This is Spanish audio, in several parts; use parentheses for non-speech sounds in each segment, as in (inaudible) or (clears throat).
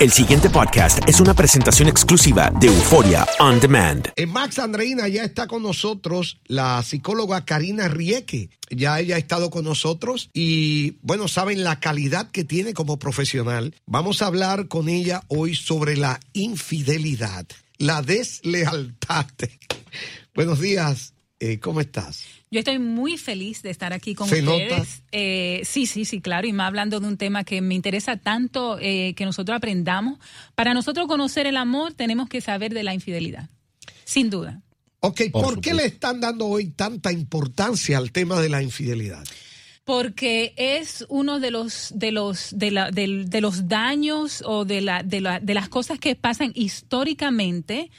El siguiente podcast es una presentación exclusiva de Euforia On Demand. En Max Andreina ya está con nosotros la psicóloga Karina Rieke. Ya ella ha estado con nosotros y, bueno, saben la calidad que tiene como profesional. Vamos a hablar con ella hoy sobre la infidelidad, la deslealtad. (laughs) Buenos días, eh, ¿cómo estás? Yo estoy muy feliz de estar aquí con ¿Se ustedes. nota? Eh, sí, sí, sí, claro. Y más hablando de un tema que me interesa tanto eh, que nosotros aprendamos. Para nosotros conocer el amor tenemos que saber de la infidelidad. Sin duda. Ok, ¿por, qué le están dando hoy tanta importancia al tema de la infidelidad? Porque es uno de los de los de, la- del- de los daños o de la, de la- de las cosas que pasan históricamente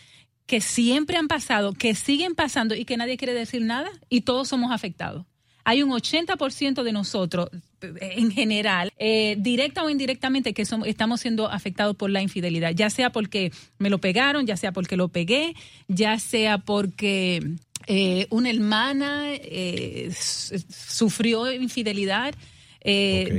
que siempre han pasado, que siguen pasando y que nadie quiere decir nada y todos somos afectados. Hay un 80% de nosotros, eh, en general, eh, directa o indirectamente, que somos, estamos siendo afectados por la infidelidad, ya sea porque me lo pegaron, ya sea porque lo pegué, ya sea porque eh, una hermana eh, sufrió infidelidad,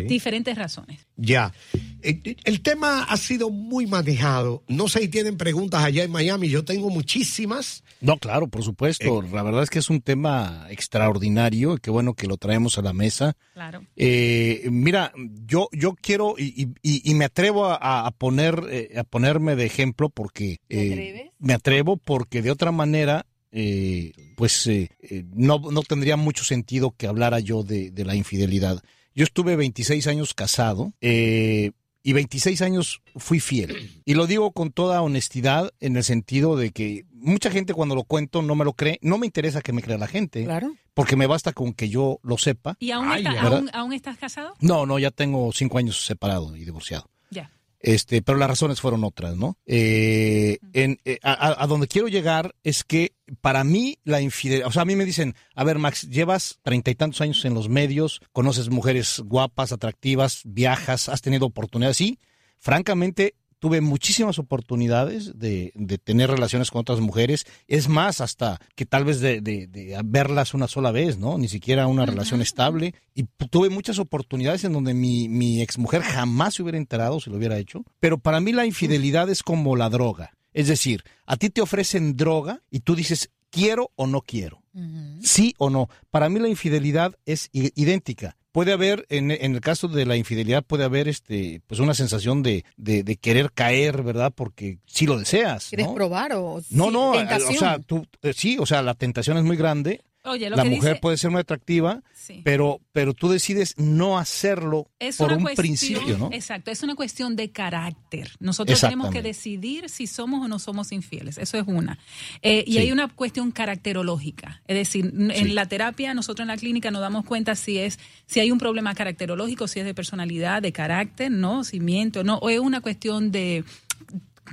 diferentes razones. Ya. El tema ha sido muy manejado. No sé si tienen preguntas allá en Miami. Yo tengo muchísimas. No, claro, por supuesto. La verdad es que es un tema extraordinario. y Qué bueno que lo traemos a la mesa. Claro. Eh, mira, yo, yo quiero y, y- y me atrevo a, a poner eh, a ponerme de ejemplo porque eh, me atrevo porque de otra manera eh, pues eh, eh, no, no tendría mucho sentido que hablara yo de, de la infidelidad. Yo estuve 26 años casado eh, y 26 años fui fiel. Y lo digo con toda honestidad en el sentido de que mucha gente cuando lo cuento no me lo cree. No me interesa que me crea la gente. Claro. Porque me basta con que yo lo sepa. ¿Y aún, Ay, está- aún, aún estás casado? No, no, ya tengo cinco años separado y divorciado. Este, pero las razones fueron otras, ¿no? Eh, en, eh, a- a donde quiero llegar es que para mí la infidelidad, o sea, a mí me dicen, a ver, Max, llevas treinta y tantos años en los medios, conoces mujeres guapas, atractivas, viajas, has tenido oportunidades, sí. Francamente, tuve muchísimas oportunidades de, de tener relaciones con otras mujeres. Es más, hasta que tal vez de, de- de verlas una sola vez, ¿no? Ni siquiera una relación estable. Y tuve muchas oportunidades en donde mi, mi exmujer jamás se hubiera enterado si lo hubiera hecho. Pero para mí la infidelidad es como la droga. Es decir, a ti te ofrecen droga y tú dices, quiero o no quiero. Sí o no. Para mí la infidelidad es idéntica. Puede haber, en, en el caso de la infidelidad, puede haber este, pues una sensación de, de, de querer caer, ¿verdad? Porque si lo deseas. ¿Quieres probar o No, sí, no, tentación? o sea, tú, eh, sí, o sea, la tentación es muy grande. Oye, lo la que mujer dice- puede ser muy atractiva, Sí. pero, pero tú decides no hacerlo Es por un cuestión- principio, ¿no? Exacto, es una cuestión de carácter. Nosotros tenemos que decidir si somos o no somos infieles. Eso es una. Eh, y Sí. hay una cuestión caracterológica. Es decir, Sí. en la terapia, nosotros en la clínica nos damos cuenta si es si hay un problema caracterológico, si es de personalidad, de carácter, no, si miento, no, o es una cuestión de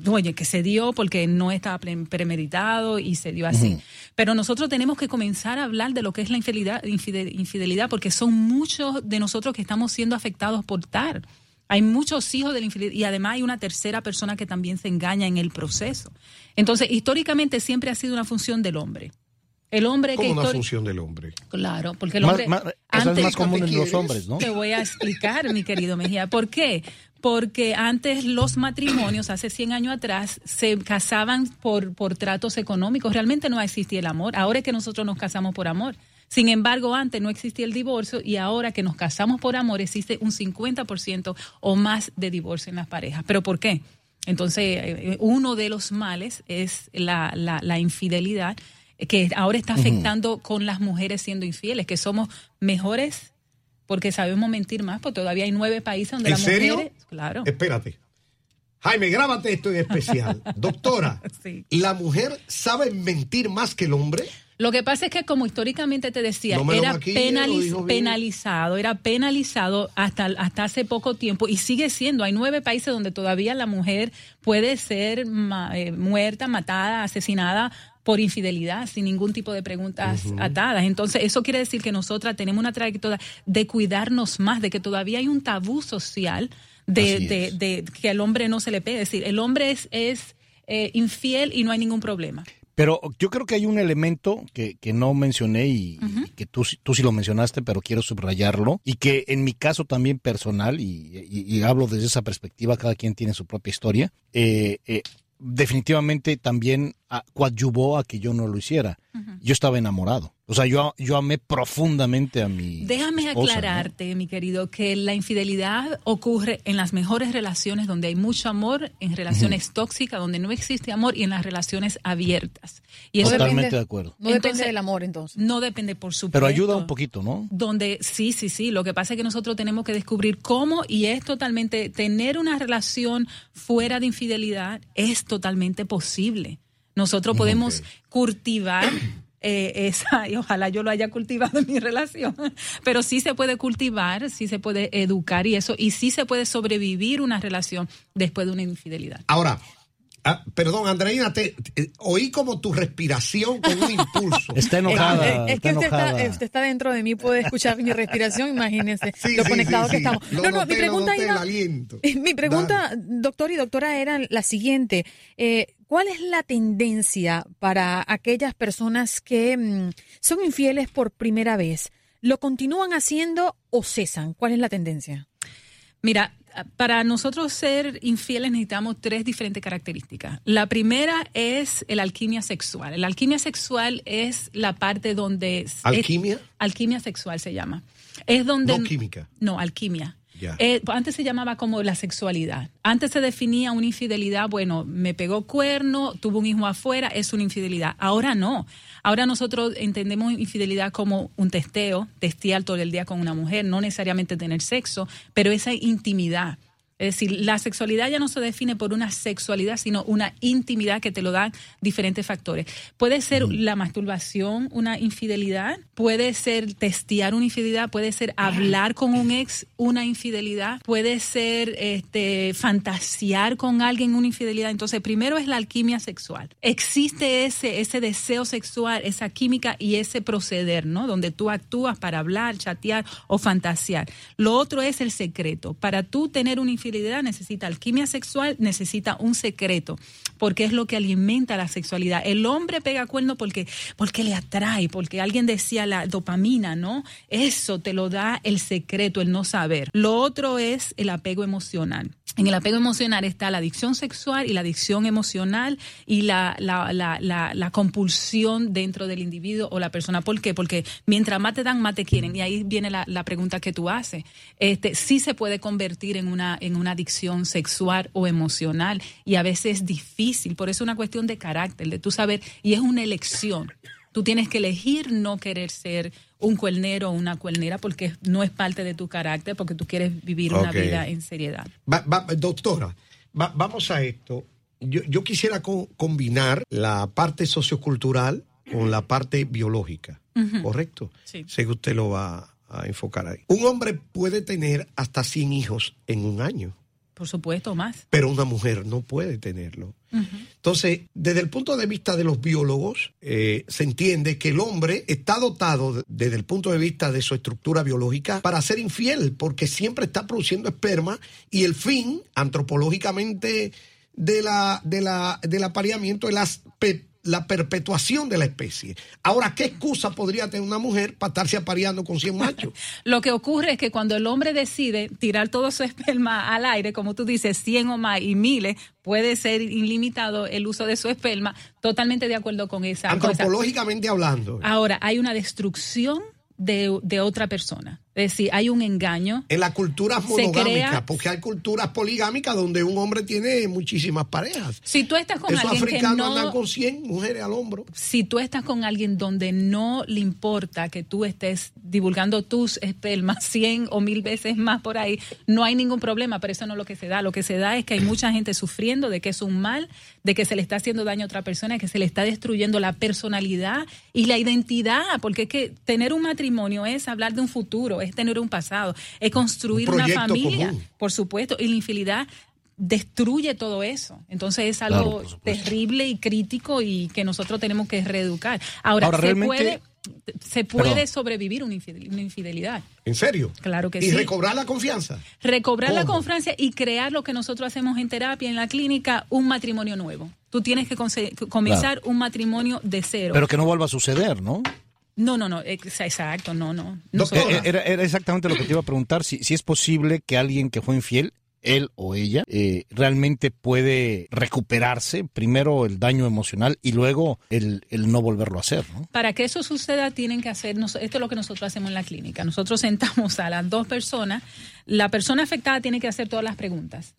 oye, que se dio porque no estaba pre- premeditado y se dio así. Pero nosotros tenemos que comenzar a hablar de lo que es la infidelidad, infide- infidelidad porque son muchos de nosotros que estamos siendo afectados por tal. Hay muchos hijos de la infidelidad y además hay una tercera persona que también se engaña en el proceso. Entonces, históricamente siempre ha sido una función del hombre. El hombre que una histori- función del hombre. Claro, porque el Más- hombre. más- eso es más común en los hombres, ¿no? Te voy a explicar, mi querido Mejía. ¿Por qué? Porque antes los matrimonios, hace 100 años atrás, se casaban por, por tratos económicos. Realmente no existía el amor. Ahora es que nosotros nos casamos por amor. Sin embargo, antes no existía el divorcio y ahora que nos casamos por amor existe un 50% o más de divorcio en las parejas. ¿Pero por qué? Entonces, eh, uno de los males es la, la, la infidelidad que ahora está afectando con las mujeres siendo infieles, que somos mejores porque sabemos mentir más, porque todavía hay nueve países donde ¿En las serio? mujeres... Claro. Espérate. Jaime, grábate esto en especial. (laughs) Doctora, ¿la mujer sabe mentir más que el hombre? Lo que pasa es que como históricamente te decía, No era maquille, penaliz- penalizado, era penalizado hasta, hasta hace poco tiempo y sigue siendo. Hay nueve países donde todavía la mujer puede ser ma- eh, muerta, matada, asesinada por infidelidad sin ningún tipo de preguntas Ujú. atadas. Entonces, eso quiere decir que nosotras tenemos una trayectoria de cuidarnos más, de que todavía hay un tabú social de, de- es. de que al hombre no se le pegue. Es decir, el hombre es, es eh, infiel y no hay ningún problema. Pero yo creo que hay un elemento que, que no mencioné y, y que tú, sí- tú sí lo mencionaste, pero quiero subrayarlo. Y que en mi caso también personal, y, y- y hablo desde esa perspectiva, cada quien tiene su propia historia, eh, eh, definitivamente también ah, coadyuvó a que yo no lo hiciera. Yo estaba enamorado. O sea, yo, yo amé profundamente a mi Déjame esposa, ¿no? aclararte, mi querido, que la infidelidad ocurre en las mejores relaciones donde hay mucho amor, en relaciones tóxicas donde no existe amor y en las relaciones abiertas. Y eso Totalmente depende- de acuerdo. No depende Entonces, del amor, entonces. No depende, por supuesto. Pero ayuda un poquito, ¿no? Donde sí, sí, sí. Lo que pasa es que nosotros tenemos que descubrir cómo y es totalmente tener una relación fuera de infidelidad es totalmente posible. Nosotros podemos cultivar eh, esa y ojalá yo lo haya cultivado en mi relación, (laughs) pero sí se puede cultivar, sí se puede educar y eso y sí se puede sobrevivir una relación después de una infidelidad. Ahora, ah, perdón, Andreina, te, te- oí como tu respiración con un impulso. (laughs) Está Es, es que usted está, usted está dentro de mí, puede escuchar mi respiración, imagínese Sí, lo sí, conectado sí, que sí. estamos. Lo no, no, noté, mi lo pregunta aliento. (laughs) Mi pregunta, doctor y doctora, era la siguiente. Eh, ¿Cuál es la tendencia para aquellas personas que mm, son infieles por primera vez? ¿Lo continúan haciendo o cesan? ¿Cuál es la tendencia? Mira, para nosotros ser infieles necesitamos tres diferentes características. La primera es el alquimia sexual. La alquimia sexual es la parte donde... es- ¿Alquimia? alquimia sexual se llama. Es donde... No química. No, alquimia. Eh, antes se llamaba como la sexualidad. Antes se definía una infidelidad, bueno, me pegó cuerno, tuvo un hijo afuera, es una infidelidad. Ahora no. Ahora nosotros entendemos infidelidad como un testeo, testear todo el día con una mujer, no necesariamente tener sexo, pero esa intimidad. Es decir, la sexualidad ya no se define por una sexualidad, sino una intimidad que te lo dan diferentes factores. Puede ser la masturbación una infidelidad, puede ser testear una infidelidad, puede ser hablar con un ex una infidelidad, puede ser este, fantasear con alguien una infidelidad. Entonces, primero es la alquimia sexual. Existe ese, ese deseo sexual, esa química y ese proceder, ¿no? Donde tú actúas para hablar, chatear o fantasear. Lo otro es el secreto. Para tú tener una infidelidad necesita alquimia sexual, necesita un secreto, porque es lo que alimenta la sexualidad. El hombre pega cuerno porque, porque le atrae, porque alguien decía la dopamina, ¿no? Eso te lo da el secreto, el no saber. Lo otro es el apego emocional. En el apego emocional está la adicción sexual y la adicción emocional y la, la, la, la, compulsión dentro del individuo o la persona. ¿Por qué? Porque mientras más te dan, más te quieren. Y ahí viene la, la pregunta que tú haces. Este, sí se puede convertir en una, en una adicción sexual o emocional y a veces es difícil. Por eso es una cuestión de carácter, de tú saber, y es una elección. Tú tienes que elegir no querer ser un cuernero o una cuernera porque no es parte de tu carácter, porque tú quieres vivir una vida en seriedad. Va- va- doctora, va- vamos a esto. Yo, yo quisiera co- combinar la parte sociocultural con la parte biológica. ¿correcto? Sí. Sé que usted lo va a enfocar ahí. Un hombre puede tener hasta 100 hijos en un año, Por supuesto, más. pero una mujer no puede tenerlo. Entonces, desde el punto de vista de los biólogos, eh, se entiende que el hombre está dotado, de- desde el punto de vista de su estructura biológica, para ser infiel, porque siempre está produciendo esperma y el fin, antropológicamente, de la, de la, del apareamiento es pe- la perpetuación de la especie. Ahora, ¿qué excusa podría tener una mujer para estarse apareando con 100 machos? (laughs) Lo que ocurre es que cuando el hombre decide tirar todo su (laughs) esperma al aire, como tú dices, 100 o más y miles, puede ser ilimitado el uso de su esperma, totalmente de acuerdo con esa Antropológicamente hablando. Ahora, hay una destrucción de, de otra persona. Es decir, hay un engaño. En las culturas monogámicas, porque hay culturas poligámicas donde un hombre tiene muchísimas parejas. Si tú estás con Esos alguien que no... andan con 100 mujeres al hombro. si tú estás con alguien donde no le importa que tú estés divulgando tus espermas (laughs) 100 o mil veces más por ahí, no hay ningún problema, pero eso no es lo que se da. Lo que se da es que hay mucha gente sufriendo de que es un mal, de que se le está haciendo daño a otra persona, que se le está destruyendo la personalidad y la identidad, porque es que tener un matrimonio es hablar de un futuro, es tener un pasado, es construir Un una familia, común. por supuesto, y la infidelidad destruye todo eso. Entonces es algo terrible y crítico y que nosotros tenemos que reeducar. Ahora, Ahora, se, realmente- puede, se puede Perdón. sobrevivir una infidel- una infidelidad. ¿En serio? Claro que y sí. recobrar la confianza. Recobrar la confianza y crear lo que nosotros hacemos en terapia, en la clínica, un matrimonio nuevo. Tú tienes que comenzar un matrimonio de cero. Pero que no vuelva a suceder, ¿no? No, no, no, ex- exacto, no, no. Eh, eh, Era, era exactamente lo que te iba a preguntar, si, si es posible que alguien que fue infiel, él o ella, eh, realmente puede recuperarse, primero el daño emocional y luego el, el no volverlo a hacer, ¿no? Para que eso suceda, tienen que hacer, esto es lo que nosotros hacemos en la clínica. Nosotros sentamos a las dos personas, la persona afectada tiene que hacer todas las preguntas.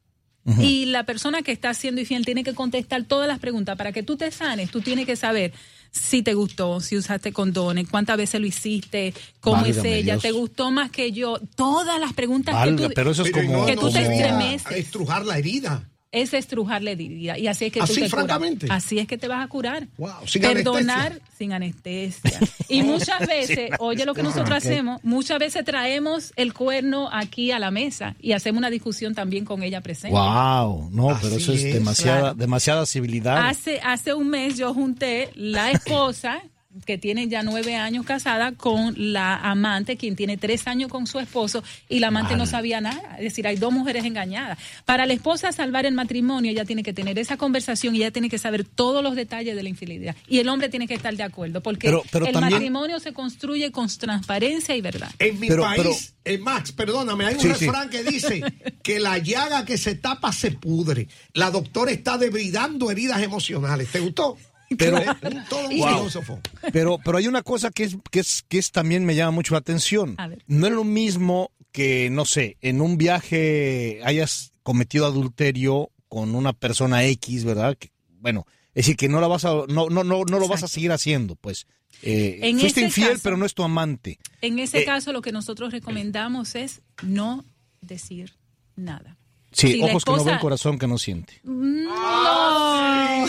Y la persona que está siendo infiel tiene que contestar todas las preguntas. Para que tú te sanes, tú tienes que saber si te gustó, si usaste condones, cuántas veces lo hiciste, cómo es ella, Dios. te gustó más que yo. Todas las preguntas que tú... pero eso es Pero como... que tú te estremeces. Estrujar la herida. Es estrujarle herida y así es que tú Así, te curas. francamente. Así es que te vas a curar. Wow, sin Perdonar anestesia. sin anestesia. Y (laughs) muchas veces, oye lo que nosotros hacemos, muchas veces traemos el cuerno aquí a la mesa y hacemos una discusión también con ella presente. Wow, no, pero eso es, es, demasiada, claro. demasiada civilidad. Hace, hace un mes yo junté la (clears throat) esposa, que tiene ya nueve años casada, con la amante, quien tiene tres años con su esposo, y la amante no sabía nada. Es decir, hay dos mujeres engañadas. Para la esposa salvar el matrimonio, ella tiene que tener esa conversación y ella tiene que saber todos los detalles de la infidelidad. Y el hombre tiene que estar de acuerdo, porque Pero- pero el también- matrimonio se construye con transparencia y verdad. En mi Pero- país, eh, Max, perdóname, hay un Sí, sí. refrán que dice que la llaga que se tapa se pudre. La doctora está debridando heridas emocionales. ¿Te gustó? Pero- todo un Wow. filósofo. Pero, pero hay una cosa que es, que es, que es también me llama mucho la atención. A ver. No es lo mismo que, no sé, en un viaje hayas cometido adulterio con una persona X, ¿verdad? Que, bueno, es decir, que no la vas a, no, no, no, no lo vas a seguir haciendo, pues. Eh, En fuiste infiel, caso- pero no es tu amante. En ese Eh, caso, lo que nosotros recomendamos es no decir nada. Sí, Si ojos que no ven, corazón que no siente. No. (laughs)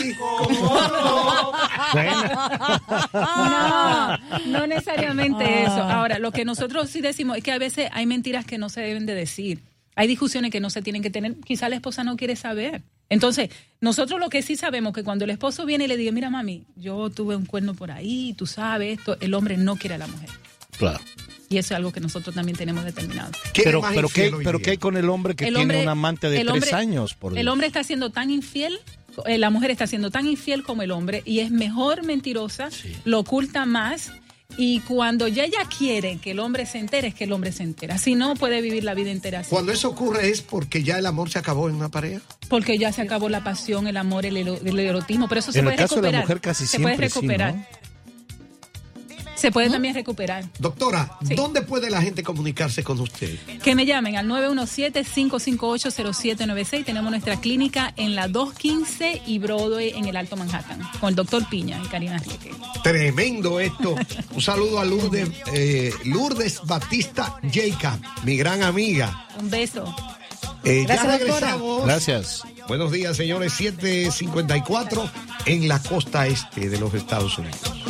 No, no necesariamente eso. Ahora, lo que nosotros sí decimos es que a veces hay mentiras que no se deben de decir. Hay discusiones que no se tienen que tener. Quizá la esposa no quiere saber. Entonces, nosotros lo que sí sabemos que cuando el esposo viene y le dice, mira mami, yo tuve un cuerno por ahí, tú sabes esto, el hombre no quiere a la mujer. Claro. Y eso es algo que nosotros también tenemos determinado. ¿Quién Pero, pero, ¿qué, pero? ¿qué hay con el hombre que El tiene hombre- un amante de tres hombre- años? Por El hombre está siendo tan infiel, eh, la mujer está siendo tan infiel como el hombre y es mejor mentirosa, lo oculta más y cuando ya ella quiere que el hombre se entere, es que el hombre se entera. Si no, puede vivir la vida entera así. Cuando eso ocurre es porque ya el amor se acabó en una pareja. Porque ya se acabó la pasión, el amor, el, ero- el erotismo, pero eso se En el puede caso de la recuperar. mujer casi se puede sí, recuperar. ¿no? Se puede también recuperar. Doctora, ¿dónde puede la gente comunicarse con usted? Que me llamen al 917-558-0796. Tenemos nuestra clínica en la 215 y Broadway en el Alto Manhattan, con el doctor Piña y Karina Rieke. Tremendo esto. (laughs) Un saludo a Lourdes, eh, Lourdes Batista Jacob, mi gran amiga. Un beso. Eh, ya Gracias, doctora. regresamos. Gracias. Buenos días, señores. 754 en la costa este de los Estados Unidos.